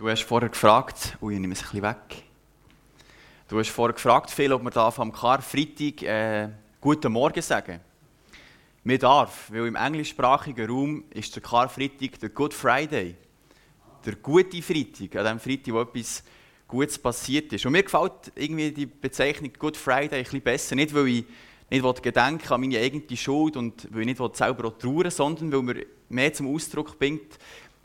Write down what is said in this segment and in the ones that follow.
Du hast vorher gefragt, ui, ich nehme es ein bisschen weg. Du hast vorher gefragt, Phil, ob wir da am Karfreitag äh, Guten Morgen sagen. Wir darf, weil im englischsprachigen Raum ist der Karfreitag der Good Friday. Der gute Freitag, an dem Freitag, wo etwas Gutes passiert ist. Und mir gefällt irgendwie die Bezeichnung Good Friday ein bisschen besser. Nicht, weil ich nicht gedenken an meine eigene Schuld und weil ich nicht selber auch trauern sondern weil mir mehr zum Ausdruck bringt,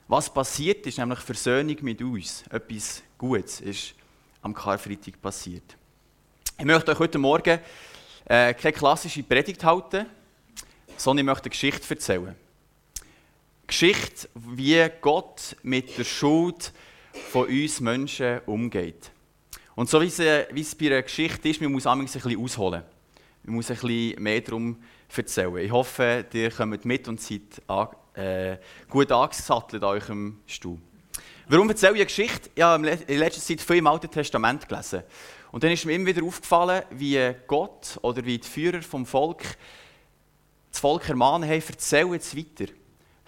was passiert ist, nämlich Versöhnung mit uns. Etwas Gutes ist am Karfreitag passiert. Ich möchte euch heute Morgen äh, keine klassische Predigt halten, sondern ich möchte eine Geschichte erzählen. Eine Geschichte, wie Gott mit der Schuld von uns Menschen umgeht. Und so wie es, äh, wie es bei einer Geschichte ist, man muss ein bisschen ausholen. Man muss ein bisschen mehr darum erzählen. Ich hoffe, ihr kommt mit und seid äh, gut angesattelt an eurem Stuhl. Warum erzähle ich eine Geschichte? Ich habe in letzter Zeit viel im Alten Testament gelesen. Und dann ist mir immer wieder aufgefallen, wie Gott oder wie die Führer vom Volk das Volk ermahnen haben, erzählt es weiter.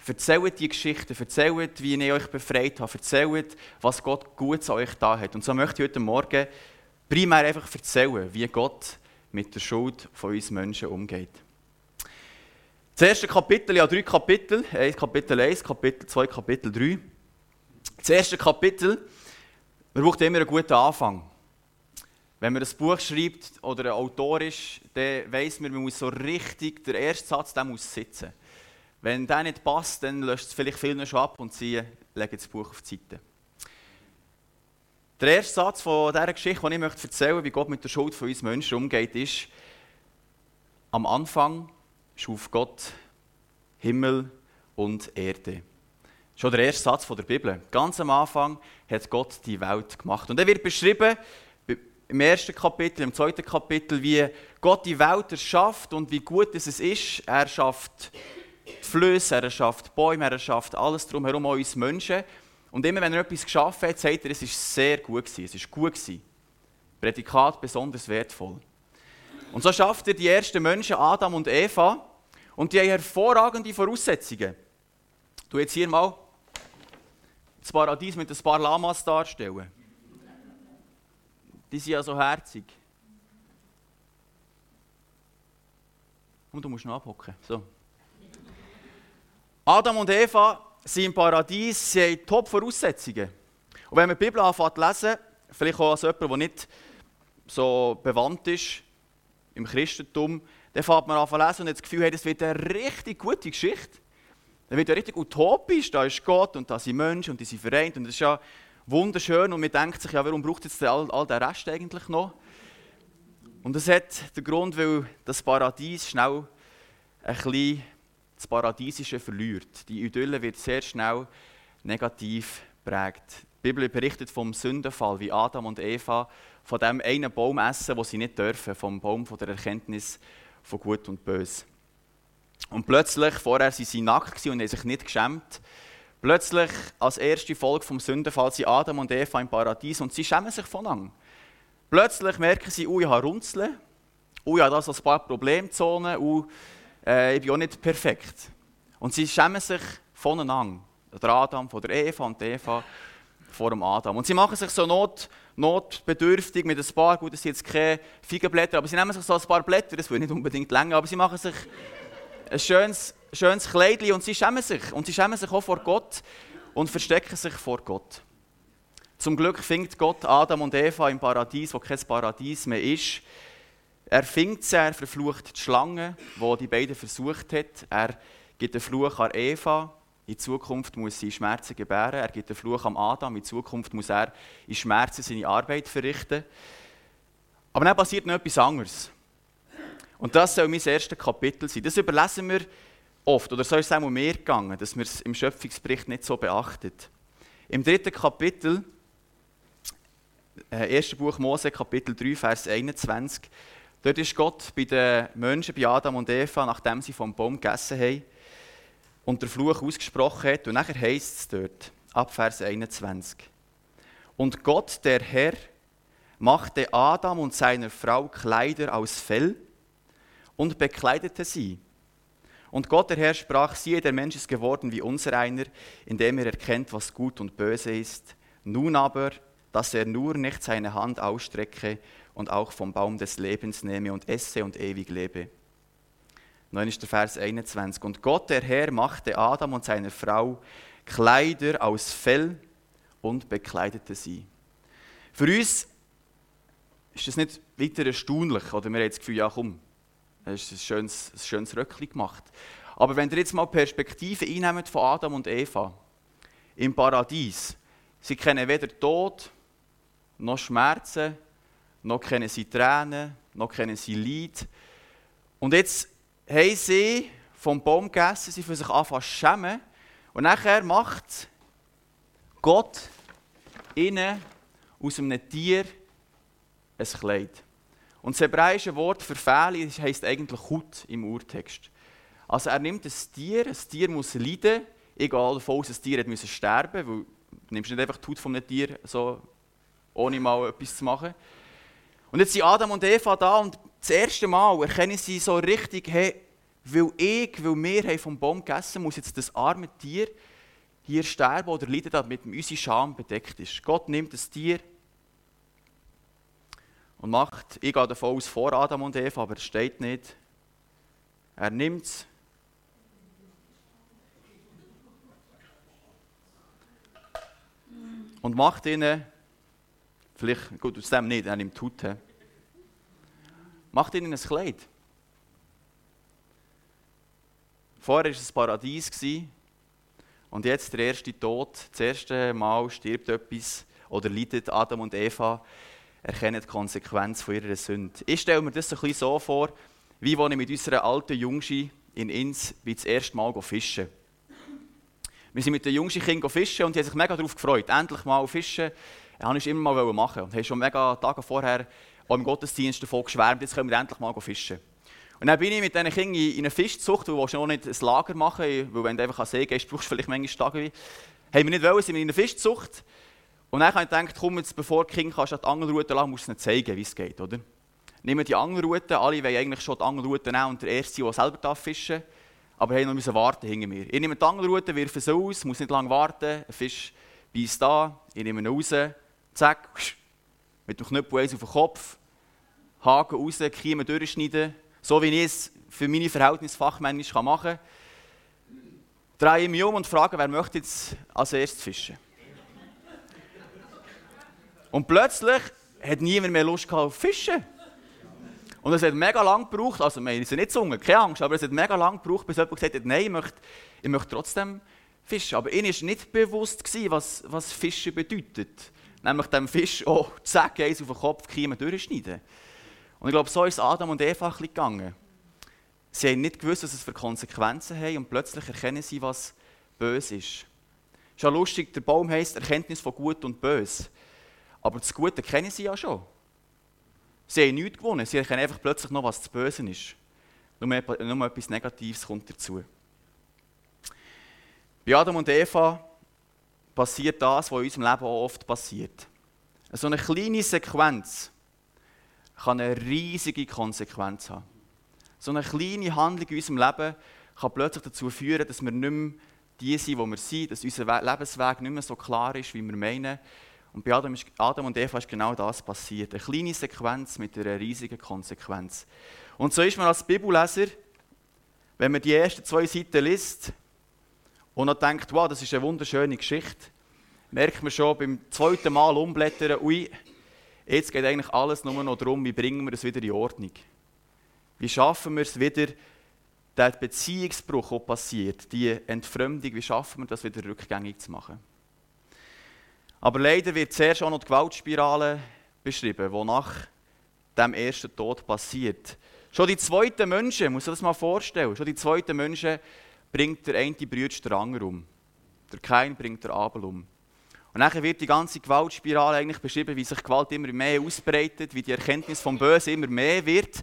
Erzählt die Geschichten, erzählt, wie ich euch befreit habe, erzählt, was Gott Gutes an euch da hat. Und so möchte ich heute Morgen primär einfach erzählen, wie Gott mit der Schuld von uns Menschen umgeht. Das erste Kapitel, ja drei Kapitel, Kapitel 1, Kapitel 2, Kapitel 3. Das erste Kapitel, man braucht immer einen guten Anfang. Wenn man ein Buch schreibt oder ein Autor ist, dann weiss man, man muss so richtig, der erste Satz der muss sitzen. Wenn der nicht passt, dann löscht es vielleicht viele schon ab und sie legen das Buch auf die Seite. Der erste Satz von dieser Geschichte, die ich erzählen möchte, wie Gott mit der Schuld von uns Menschen umgeht, ist, am Anfang schuf Gott Himmel und Erde. Schon der erste Satz der Bibel. Ganz am Anfang hat Gott die Welt gemacht. Und er wird beschrieben im ersten Kapitel, im zweiten Kapitel, wie Gott die Welt erschafft und wie gut es ist. Er schafft die Flüsse, er schafft Bäume, er schafft alles drumherum, auch uns Menschen. Und immer wenn er etwas geschaffen hat, sagt er, es ist sehr gut gewesen, es ist gut gewesen. Prädikat besonders wertvoll. Und so schafft er die ersten Menschen, Adam und Eva, und die haben hervorragende Voraussetzungen. Du jetzt hier mal das Paradies mit ein paar Lamas darstellen. Die sind ja so herzig. Und du musst noch abhocken. So. Adam und Eva sind im Paradies, sie haben Top-Voraussetzungen. Und wenn man die Bibel anfängt zu lesen, vielleicht auch als jemand, der nicht so bewandt ist im Christentum, dann fängt man an zu lesen und hat das Gefühl, hey, das wird eine richtig gute Geschichte. Dann wird ja richtig utopisch. Da ist Gott und da sind Menschen und die sind vereint. Und das ist ja wunderschön. Und man denkt sich, ja, warum braucht jetzt all, all der Rest eigentlich noch? Und das hat den Grund, weil das Paradies schnell ein bisschen das Paradiesische verliert. Die Idylle wird sehr schnell negativ prägt. Die Bibel berichtet vom Sündenfall, wie Adam und Eva von dem einen Baum essen, wo sie nicht dürfen, vom Baum von der Erkenntnis von Gut und Böse. Und plötzlich, vorher waren sie nackt und haben sich nicht geschämt. Plötzlich, als erste Folge vom Sündenfall, sind Adam und Eva im Paradies und sie schämen sich voneinander. Plötzlich merken sie, oh, ich habe Runzeln, oh, ich habe da so ein paar Problemzonen, oh, äh, ich bin auch nicht perfekt. Und sie schämen sich voneinander. Der Adam von der Eva und Eva vor dem Adam. Und sie machen sich so not, notbedürftig mit ein paar, gut, das sind jetzt keine Feigenblätter, aber sie nehmen sich so ein paar Blätter, das will nicht unbedingt länger, aber sie machen sich ein schönes, schönes Kleidchen und sie schämen sich. Und sie schämen sich auch vor Gott und verstecken sich vor Gott. Zum Glück findet Gott Adam und Eva im Paradies, wo kein Paradies mehr ist. Er findet sie, er verflucht die Schlange, die die beiden versucht hat. Er gibt den Fluch an Eva, in Zukunft muss sie Schmerzen gebären. Er gibt den Fluch am Adam. In Zukunft muss er in Schmerzen seine Arbeit verrichten. Aber dann passiert noch etwas anderes. Und das soll mein erstes Kapitel sein. Das überlesen wir oft, oder so ist es auch mehr gegangen, dass wir es im Schöpfungsbericht nicht so beachten. Im dritten Kapitel, äh, 1. Buch Mose, Kapitel 3, Vers 21, dort ist Gott bei den Menschen, bei Adam und Eva, nachdem sie vom Baum gegessen haben, und der Fluch ausgesprochen hat. Und nachher heißt es dort, ab Vers 21. Und Gott, der Herr, machte Adam und seiner Frau Kleider aus Fell und bekleidete sie. Und Gott, der Herr, sprach, siehe, der Mensch ist geworden wie unser einer, indem er erkennt, was gut und böse ist. Nun aber, dass er nur nicht seine Hand ausstrecke und auch vom Baum des Lebens nehme und esse und ewig lebe. Neun ist der Vers 21. Und Gott, der Herr, machte Adam und seiner Frau Kleider aus Fell und bekleidete sie. Für uns ist das nicht weiter erstaunlich, oder wir haben das Gefühl, ja komm, das ist ein schönes, ein schönes Röckchen gemacht. Aber wenn ihr jetzt mal Perspektive einnehmt von Adam und Eva im Paradies, sie kennen weder Tod, noch Schmerzen, noch kennen sie Tränen, noch kennen sie Leid. Und jetzt haben sie vom Baum gegessen, sie für sich anfangen zu schämen. Und nachher macht Gott ihnen aus einem Tier ein Kleid. Und das hebräische Wort für Fähle heisst eigentlich Hut im Urtext. Also er nimmt ein Tier, ein Tier muss leiden, egal davon aus, ein Tier muss sterben, weil du nimmst nicht einfach die Haut von einem Tier, so, ohne mal etwas zu machen. Und jetzt sind Adam und Eva da und das erste Mal erkennen sie so richtig, hey, weil ich, weil wir vom Baum gegessen muss jetzt das arme Tier hier sterben oder leiden, damit unsere Scham bedeckt ist. Gott nimmt das Tier und macht, ich gehe davon aus, vor Adam und Eva, aber es steht nicht. Er nimmt es. Und macht ihnen, vielleicht, gut, aus dem nicht, er nimmt Hut, macht ihnen ein Kleid. Vorher war es ein Paradies und jetzt der erste Tod. Das erste Mal stirbt etwas oder leidet Adam und Eva, erkennen die Konsequenz von ihrer Sünde. Ich stelle mir das ein bisschen so vor, wie als ich mit unserer alten Jungschi in Inns das erste Mal fischen. Wir sind mit den Jungschi Kindern fischen und die haben sich mega darauf gefreut. Endlich mal fischen. Das wollte ich immer mal machen. Und haben schon mega Tage vorher auch im Gottesdienst davon geschwärmt, jetzt können wir endlich mal fischen. Und dann bin ich mit diesen Kindern in eine Fischzucht, weil du noch nicht ein Lager machen weil wenn du einfach an See gehst, brauchst du vielleicht manchmal Tage. Haben wir nicht wollen, sind wir in eine Fischzucht. Und dann habe ich gedacht, komm, jetzt, bevor die Kinder die Angelroute lassen, musst du ihnen zeigen, wie es geht, oder? Nehmen die Angelroute, alle wollen eigentlich schon die Angelroute nehmen und der Erste, der selber fischen darf, aber haben noch warten hinter mir. Ich nehme die Angelroute, wirfe sie aus, muss nicht lange warten, ein Fisch beißt da, ich nehme ihn raus, zack, mit dem Knüppel eins auf den Kopf, Haken raus, Kiemen durchschneiden, so wie ich es für meine Verhältnisse fachmännisch machen kann. Drehe mich um und frage, wer möchte jetzt als erstes fischen? Und plötzlich hat niemand mehr Lust auf Fischen. Und es hat mega lang gebraucht, also wir sind nicht gesungen, keine Angst, aber es hat mega lang gebraucht, bis jemand gesagt hat, nein, ich möchte, ich möchte trotzdem fischen. Aber ihnen war nicht bewusst, was, was Fischen bedeutet. Nämlich dem Fisch, oh, zack, eins auf den Kopf, Kiemen durchschneiden. Und ich glaube, so ist Adam und Eva gegangen. Sie haben nicht gewusst, was es für Konsequenzen hat und plötzlich erkennen sie, was böse ist. Ist ja lustig, der Baum heisst Erkenntnis von Gut und Böse. Aber das Gute kennen sie ja schon. Sie haben nichts gewonnen, sie erkennen einfach plötzlich noch, was das Böse ist. Nur, nur etwas Negatives kommt dazu. Bei Adam und Eva passiert das, was in unserem Leben auch oft passiert. So eine kleine Sequenz kann eine riesige Konsequenz haben. So eine kleine Handlung in unserem Leben kann plötzlich dazu führen, dass wir nicht mehr die sind, wo wir sind, dass unser Lebensweg nicht mehr so klar ist, wie wir meinen. Und bei Adam, ist, Adam und Eva ist genau das passiert. Eine kleine Sequenz mit einer riesigen Konsequenz. Und so ist man als Bibelleser, wenn man die ersten zwei Seiten liest und dann denkt, wow, das ist eine wunderschöne Geschichte, merkt man schon beim zweiten Mal umblättern, ui, Jetzt geht eigentlich alles nur noch darum, wie bringen wir es wieder in Ordnung. Wie schaffen wir es wieder, der Beziehungsbruch, der passiert, die Entfremdung, wie schaffen wir das wieder rückgängig zu machen. Aber leider wird zuerst auch noch die Gewaltspirale beschrieben, die nach dem ersten Tod passiert. Schon die zweiten Menschen, muss ich das mal vorstellen, schon die zweiten Menschen bringt der eine Brüder den anderen um. Der Kain bringt der Abel um. Und dann wird die ganze Gewaltspirale eigentlich beschrieben, wie sich Gewalt immer mehr ausbreitet, wie die Erkenntnis vom Bösen immer mehr wird.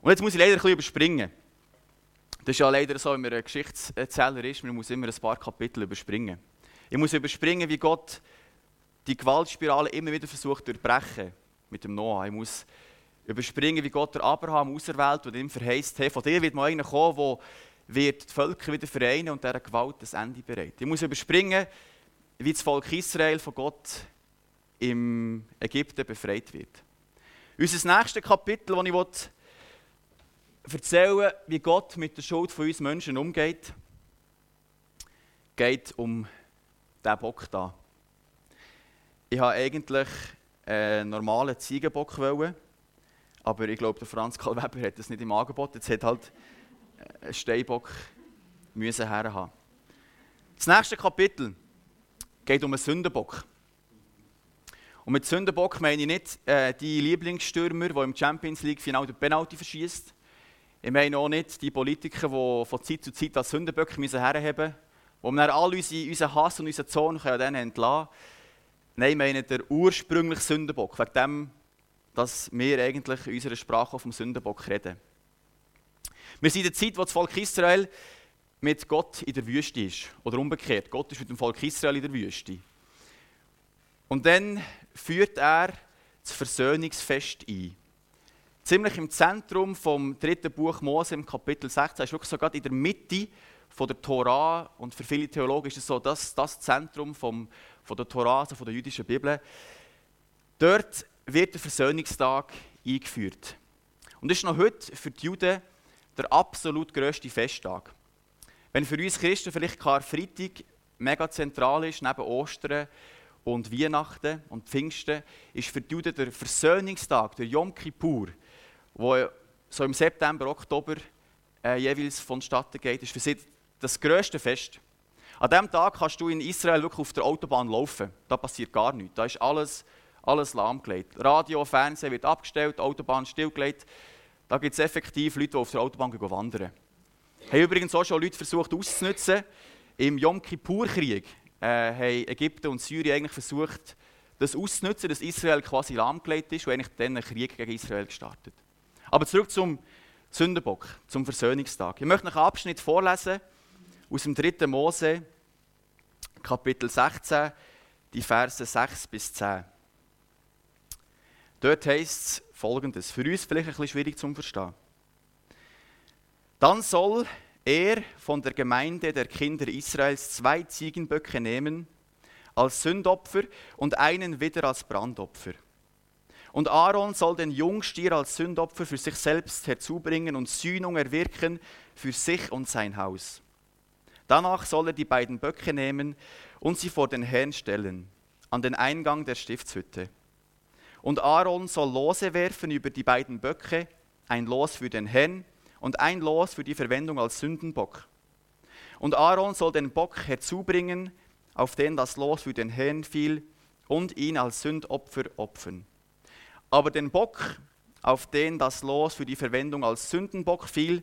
Und jetzt muss ich leider ein bisschen überspringen. Das ist ja leider so, wenn man ein Geschichtserzähler ist, man muss immer ein paar Kapitel überspringen. Ich muss überspringen, wie Gott die Gewaltspirale immer wieder versucht zu durchbrechen mit dem Noah. Ich muss überspringen, wie Gott der Abraham auserwählt und ihm verheißt, hey, von dir wird mal einer kommen, der die Völker wieder vereinen und dieser Gewalt das Ende bereit. Ich muss überspringen, wie das Volk Israel von Gott im Ägypten befreit wird. Unser nächstes Kapitel, das ich erzählen will, wie Gott mit der Schuld von uns Menschen umgeht, geht um diesen Bock da. Ich habe eigentlich einen normalen Ziegenbock aber ich glaube, der Franz Karl Weber hat das nicht im Angebot. Jetzt hat halt Steinbock müssen herhaben. Das nächste Kapitel geht um einen Sündenbock. Und mit Sündenbock meine ich nicht äh, die Lieblingsstürmer, die im Champions League Final den Penalty verschießt. Ich meine auch nicht die Politiker, die von Zeit zu Zeit als Sündenböcke herheben müssen, wo wir dann alle unsere, unseren Hass und unseren Zorn können entlassen können. Nein, ich meine der ursprüngliche Sündenbock, wegen dem, dass wir eigentlich in unserer Sprache vom Sündenbock reden. Wir sind in der Zeit, wo das Volk Israel mit Gott in der Wüste ist. Oder umgekehrt, Gott ist mit dem Volk Israel in der Wüste. Und dann führt er das Versöhnungsfest ein. Ziemlich im Zentrum vom dritten Buch Mose im Kapitel 16, ist wirklich sogar in der Mitte von der Tora und für viele Theologen ist es so das, das Zentrum vom, von der Tora, also von der jüdischen Bibel. Dort wird der Versöhnungstag eingeführt. Und das ist noch heute für die Juden der absolut grösste Festtag. Wenn für uns Christen vielleicht Karfreitag mega zentral ist, neben Ostern und Weihnachten und Pfingsten, ist für die der Versöhnungstag, der Yom Kippur, wo so im September, Oktober äh, jeweils vonstatten geht, ist für sie das grösste Fest. An diesem Tag kannst du in Israel wirklich auf der Autobahn laufen. Da passiert gar nichts. Da ist alles, alles lahmgelegt. Radio, Fernsehen wird abgestellt, Autobahn stillgelegt. Da gibt es effektiv Leute, die auf der Autobahn wandern. Haben übrigens auch schon Leute versucht auszunutzen. Im Yom Kippur-Krieg äh, haben Ägypten und Syrien eigentlich versucht, das auszunutzen, dass Israel quasi lahmgelegt ist und eigentlich dann einen Krieg gegen Israel gestartet. Aber zurück zum Sündenbock, zum Versöhnungstag. Ich möchte noch einen Abschnitt vorlesen aus dem 3. Mose, Kapitel 16, die Verse 6 bis 10. Dort heißt es folgendes, für uns vielleicht ein bisschen schwierig zu verstehen. Dann soll er von der Gemeinde der Kinder Israels zwei Ziegenböcke nehmen als Sündopfer und einen wieder als Brandopfer. Und Aaron soll den Jungstier als Sündopfer für sich selbst herzubringen und Sühnung erwirken für sich und sein Haus. Danach soll er die beiden Böcke nehmen und sie vor den Herrn stellen, an den Eingang der Stiftshütte. Und Aaron soll Lose werfen über die beiden Böcke, ein Los für den Herrn und ein Los für die Verwendung als Sündenbock. Und Aaron soll den Bock herzubringen, auf den das Los für den Herrn fiel, und ihn als Sündopfer opfern. Aber den Bock, auf den das Los für die Verwendung als Sündenbock fiel,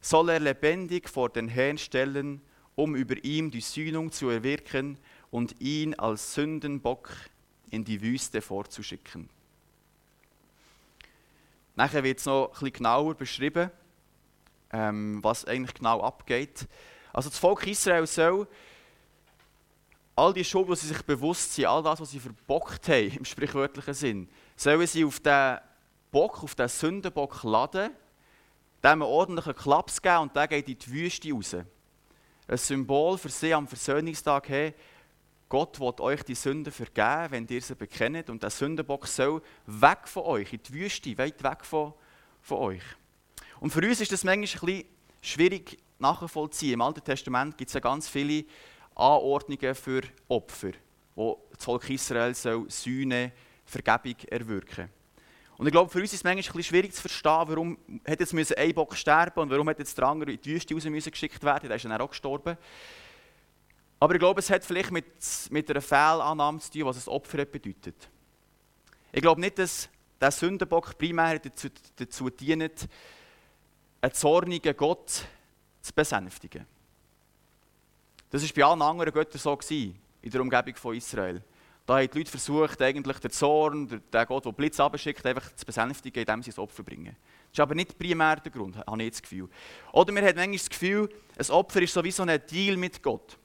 soll er lebendig vor den Herrn stellen, um über ihm die Sühnung zu erwirken und ihn als Sündenbock in die Wüste vorzuschicken. Nachher wird es noch bisschen genauer beschrieben, ähm, was eigentlich genau abgeht. Also das Volk Israel soll all die Schuld, die sie sich bewusst sind, all das, was sie verbockt haben, im sprichwörtlichen Sinn, sollen sie auf den Bock, auf den Sündenbock laden, dem einen ordentlichen Klaps geben und der geht in die Wüste raus. Ein Symbol für sie am Versöhnungstag, hey, Gott wird euch die Sünden vergeben, wenn ihr sie bekennt. Und der Sündenbock soll weg von euch, in die Wüste, weit weg von, von euch. Und für uns ist das manchmal ein bisschen schwierig nachvollziehen. Im Alten Testament gibt es ja ganz viele Anordnungen für Opfer, wo das Volk Israel Sühne, Vergebung erwirken. Und ich glaube, für uns ist es manchmal ein bisschen schwierig zu verstehen, warum hat jetzt ein Bock sterben und warum hat jetzt der andere in die Wüste raus geschickt werden. Der ist dann auch gestorben. Aber ich glaube, es hat vielleicht mit, mit einer Fehlannahme zu tun, was das Opfer bedeutet. Ich glaube nicht, dass der Sündenbock primär dazu, dazu dient, einen zornigen Gott zu besänftigen. Das war bei allen anderen Göttern so gewesen, in der Umgebung von Israel. Da haben die Leute versucht, eigentlich den Zorn, den Gott, der Blitz abschickt, einfach zu besänftigen, indem sie das Opfer bringen. Das ist aber nicht primär der Grund, habe ich das Gefühl. Oder wir haben manchmal das Gefühl, ein Opfer ist sowieso ein Deal mit Gott.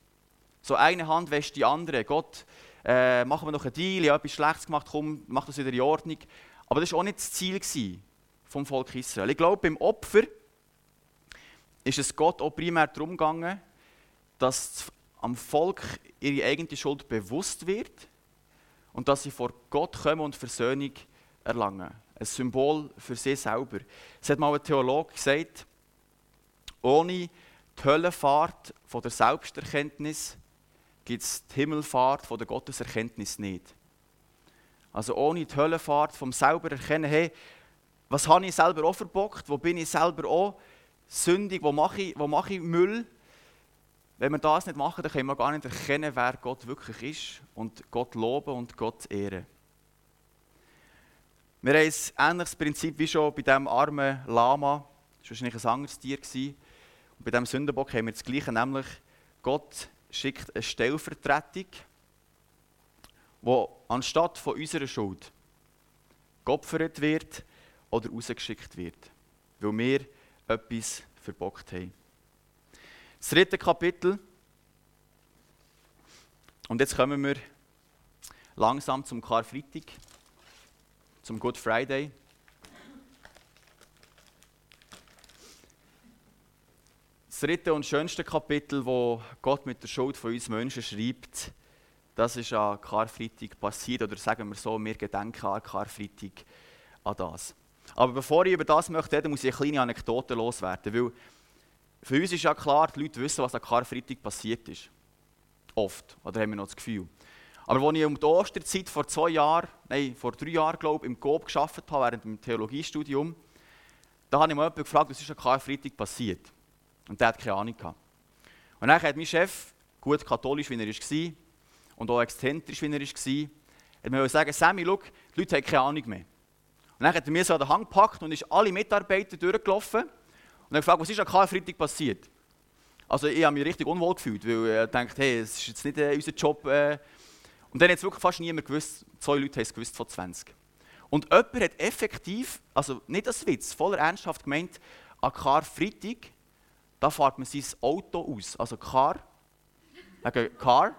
So eine Hand wäscht die andere. Gott, äh, machen wir noch einen Deal, ich habe etwas Schlechtes gemacht, komm, mach das wieder in Ordnung. Aber das war auch nicht das Ziel vom Volk Israel. Ich glaube, beim Opfer ist es Gott auch primär darum gegangen, dass am Volk ihre eigene Schuld bewusst wird und dass sie vor Gott kommen und Versöhnung erlangen. Ein Symbol für sie selber. Es hat mal ein Theologe gesagt, ohne die Höllenfahrt von der Selbsterkenntnis gibt es die Himmelfahrt von der Gotteserkenntnis nicht. Also ohne die Höllenfahrt vom selber erkennen, hey, was habe ich selber auch verbockt, wo bin ich selber auch sündig, wo mache ich, wo mache ich Müll. Wenn wir das nicht machen, dann können wir gar nicht erkennen, wer Gott wirklich ist und Gott loben und Gott ehren. Wir haben ein ähnliches Prinzip wie schon bei diesem armen Lama. Das war wahrscheinlich ein anderes Tier. Und bei diesem Sündenbock haben wir das Gleiche, nämlich Gott schickt eine Stellvertretung, wo anstatt von unserer Schuld geopfert wird oder rausgeschickt wird, weil wir etwas verbockt haben. Das dritte Kapitel. Und jetzt kommen wir langsam zum Karfreitag, zum Good Friday. Das dritte und schönste Kapitel, wo Gott mit der Schuld von uns Menschen schreibt, das ist an Karfreitag passiert, oder sagen wir so, wir gedenken an Karfreitag an das. Aber bevor ich über das möchte muss ich eine kleine Anekdote loswerden, weil für uns ist ja klar, die Leute wissen, was an Karfreitag passiert ist. Oft, oder haben wir noch das Gefühl. Aber als ich um die Osterzeit vor zwei Jahren, nein, vor drei Jahren, glaube ich, im GOB gearbeitet habe, während dem Theologiestudium, da habe ich mal jemanden gefragt, was ist an Karfreitag passiert. Und der hat keine Ahnung gehabt. Und dann hat mein Chef, gut katholisch wie er war, und auch exzentrisch wie er war, hat mir gesagt, Sammy, schau, die Leute haben keine Ahnung mehr. Und dann hat er mir so an den Hang gepackt und ist alle Mitarbeiter durchgelaufen und hat gefragt, was ist an Karfreitag passiert? Also ich habe mich richtig unwohl gefühlt, weil er denkt, hey, es ist jetzt nicht äh, unser Job. Äh. Und dann hat es wirklich fast niemand gewusst, zwei Leute haben es gewusst von 20. Und jemand hat effektiv, also nicht als Witz, voller Ernsthaft gemeint, an Karfreitag, da fährt man sein Auto aus. Also Car, wegen Car,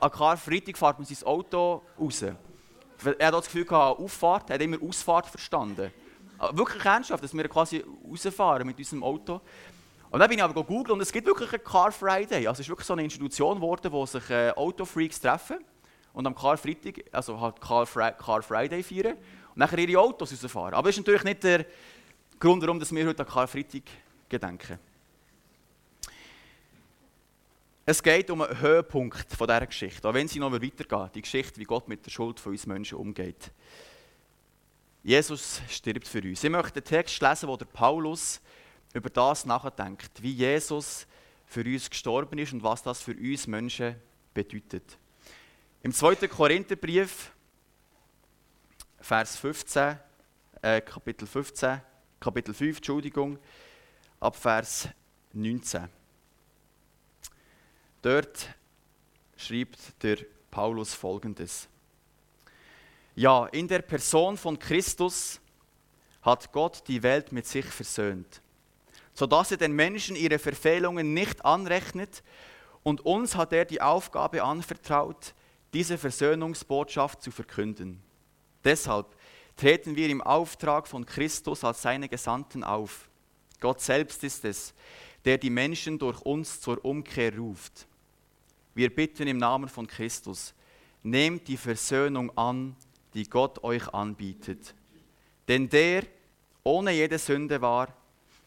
an Karfreitag fährt man sein Auto raus. Er hat das Gefühl gehabt, Auffahrt, er hat immer Ausfahrt verstanden. Wirklich ernsthaft, dass wir quasi rausfahren mit unserem Auto. Und dann bin ich aber gegoogelt und es gibt wirklich einen Car Friday. Also es ist wirklich so eine Institution geworden, wo sich äh, Autofreaks treffen und am Car Freitag, also halt Car, Fri Car Friday feiern und dann ihre Autos rausfahren. Aber das ist natürlich nicht der Grund, warum wir heute an Car Freitag gedenken. Es geht um einen Höhepunkt von dieser Geschichte, auch wenn sie noch weitergeht, die Geschichte, wie Gott mit der Schuld von uns Menschen umgeht. Jesus stirbt für uns. Ich möchte den Text lesen, wo der Paulus über das nachdenkt, wie Jesus für uns gestorben ist und was das für uns Menschen bedeutet. Im 2. Korintherbrief, Vers 15, äh, Kapitel 15, Kapitel 5, Entschuldigung, ab Vers 19. Dort schreibt der Paulus folgendes. Ja, in der Person von Christus hat Gott die Welt mit sich versöhnt, sodass er den Menschen ihre Verfehlungen nicht anrechnet und uns hat er die Aufgabe anvertraut, diese Versöhnungsbotschaft zu verkünden. Deshalb treten wir im Auftrag von Christus als seine Gesandten auf. Gott selbst ist es, der die Menschen durch uns zur Umkehr ruft. Wir bitten im Namen von Christus, nehmt die Versöhnung an, die Gott euch anbietet. Denn der ohne jede Sünde war,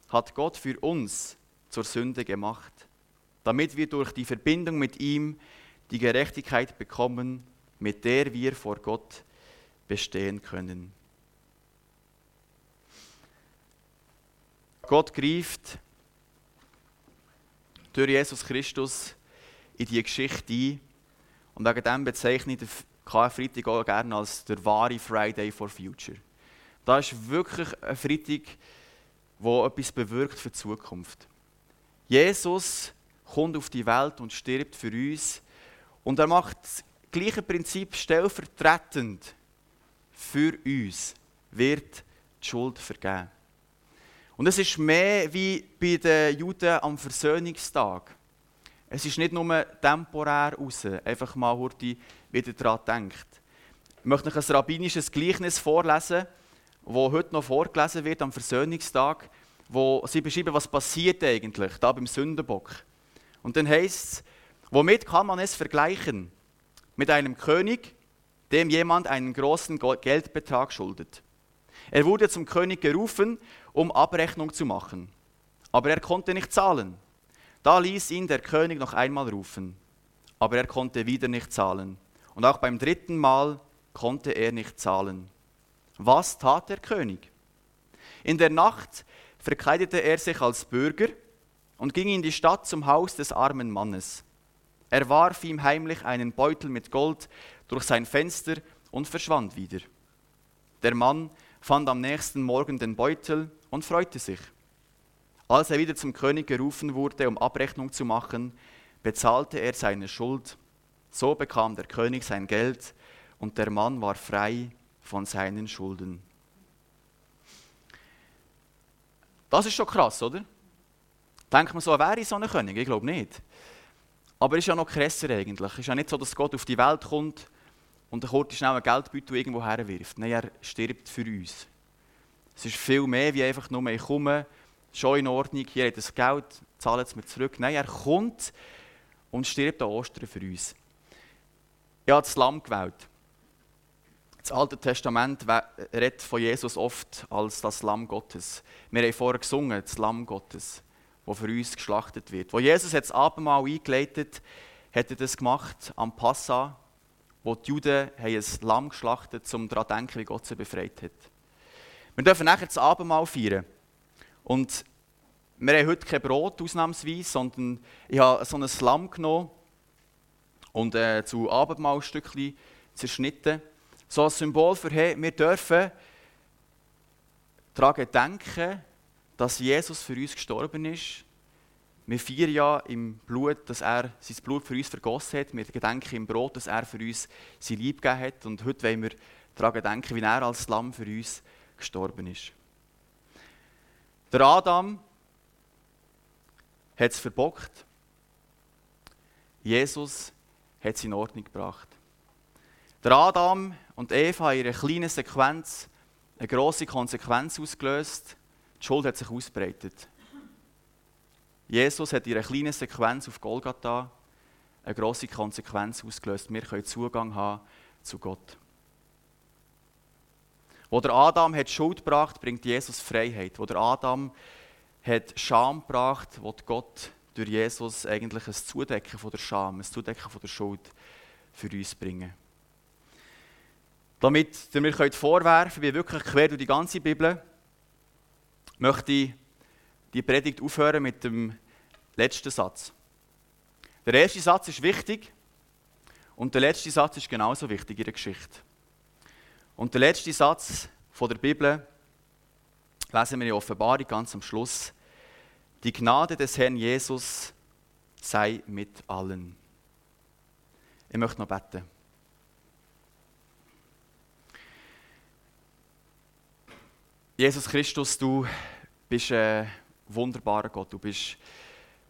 hat Gott für uns zur Sünde gemacht, damit wir durch die Verbindung mit ihm die Gerechtigkeit bekommen, mit der wir vor Gott bestehen können. Gott greift durch Jesus Christus in die Geschichte ein. Und wegen dem bezeichne ich den Karfreitag auch gerne als der wahre Friday for Future. Das ist wirklich ein Freitag, der etwas bewirkt für die Zukunft. Jesus kommt auf die Welt und stirbt für uns. Und er macht das gleiche Prinzip stellvertretend für uns, wird die Schuld vergeben. Und es ist mehr wie bei den Juden am Versöhnungstag. Es ist nicht nur temporär raus, einfach mal heute wieder daran denkt. Ich möchte euch ein rabbinisches Gleichnis vorlesen, das heute noch vorgelesen wird am Versöhnungstag, wo sie beschreiben, was passiert eigentlich da beim Sündenbock. Und dann heißt es, Womit kann man es vergleichen? Mit einem König, dem jemand einen großen Geldbetrag schuldet. Er wurde zum König gerufen, um Abrechnung zu machen. Aber er konnte nicht zahlen. Da ließ ihn der König noch einmal rufen. Aber er konnte wieder nicht zahlen. Und auch beim dritten Mal konnte er nicht zahlen. Was tat der König? In der Nacht verkleidete er sich als Bürger und ging in die Stadt zum Haus des armen Mannes. Er warf ihm heimlich einen Beutel mit Gold durch sein Fenster und verschwand wieder. Der Mann fand am nächsten Morgen den Beutel und freute sich. Als er wieder zum König gerufen wurde, um Abrechnung zu machen, bezahlte er seine Schuld. So bekam der König sein Geld und der Mann war frei von seinen Schulden. Das ist schon krass, oder? Denkt man so, wäre ich so ein König? Ich glaube nicht. Aber es ist ja noch krasser eigentlich. Es ist ja nicht so, dass Gott auf die Welt kommt und dann kurz schnell einen Geldbeutel irgendwo herwirft. Nein, er stirbt für uns. Es ist viel mehr wie einfach nur, ich komme, schon in Ordnung, hier hat das Geld, zahlt es mir zurück. Nein, er kommt und stirbt an Ostern für uns. Ich habe das Lamm gewählt. Das Alte Testament redet von Jesus oft als das Lamm Gottes. Wir haben vorher gesungen, das Lamm Gottes, das für uns geschlachtet wird. Wo Jesus das Abendmahl eingeleitet hat er das gemacht am Passa, wo die Juden ein Lamm geschlachtet haben, um daran zu denken, wie Gott sie befreit hat. Wir dürfen nachher das Abendmahl feiern. Und wir haben heute kein Brot ausnahmsweise, sondern ich habe so ein Lamm genommen und äh, zu Abendmahlstückchen zerschnitten. So ein Symbol für, hey, wir dürfen daran denken, dass Jesus für uns gestorben ist wir feiern ja im Blut, dass er sein Blut für uns vergossen hat. Wir gedenken im Brot, dass er für uns sein Lieb gegeben hat. Und heute wollen wir daran denken, wie er als Lamm für uns gestorben ist. Der Adam hat es verbockt. Jesus hat es in Ordnung gebracht. Der Adam und Eva haben in einer kleinen Sequenz eine große Konsequenz ausgelöst. Die Schuld hat sich ausbreitet. Jesus hat in einer kleinen Sequenz auf Golgatha eine grosse Konsequenz ausgelöst. Wir können Zugang haben zu Gott. Wo der Adam hat Schuld gebracht, bringt Jesus Freiheit. Wo der Adam hat Scham gebracht, wird Gott durch Jesus eigentlich ein Zudecken von der Scham, ein Zudecken von der Schuld für uns bringen. Damit ihr mir vorwerfen könnt, wirklich quer durch die ganze Bibel, möchte ich die Predigt aufhören mit dem letzten Satz. Der erste Satz ist wichtig und der letzte Satz ist genauso wichtig in der Geschichte. Und der letzte Satz von der Bibel lesen wir in Offenbarung ganz am Schluss. Die Gnade des Herrn Jesus sei mit allen. Ich möchte noch beten. Jesus Christus, du bist ein wunderbarer Gott. Du bist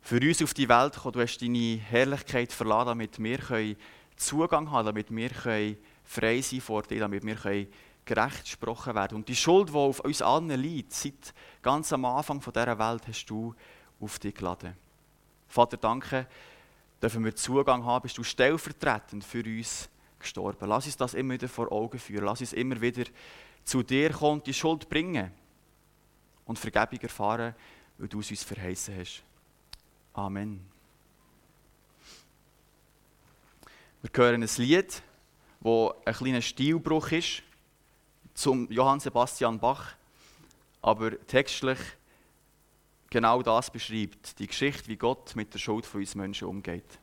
für uns auf die Welt gekommen. Du hast deine Herrlichkeit verlassen, damit wir Zugang haben damit wir frei sein vor dir, damit wir gerecht gesprochen werden. Und die Schuld, die auf uns allen liegt, seit ganz am Anfang dieser Welt, hast du auf dich geladen. Vater, danke, dürfen wir Zugang haben, bist du stellvertretend für uns gestorben. Lass uns das immer wieder vor Augen führen. Lass uns immer wieder zu dir kommen, die Schuld bringen und Vergebung erfahren, weil du es uns verheißen hast. Amen. Wir hören ein Lied, das ein kleiner Stilbruch ist zum Johann Sebastian Bach, aber textlich genau das beschreibt, die Geschichte, wie Gott mit der Schuld von uns Menschen umgeht.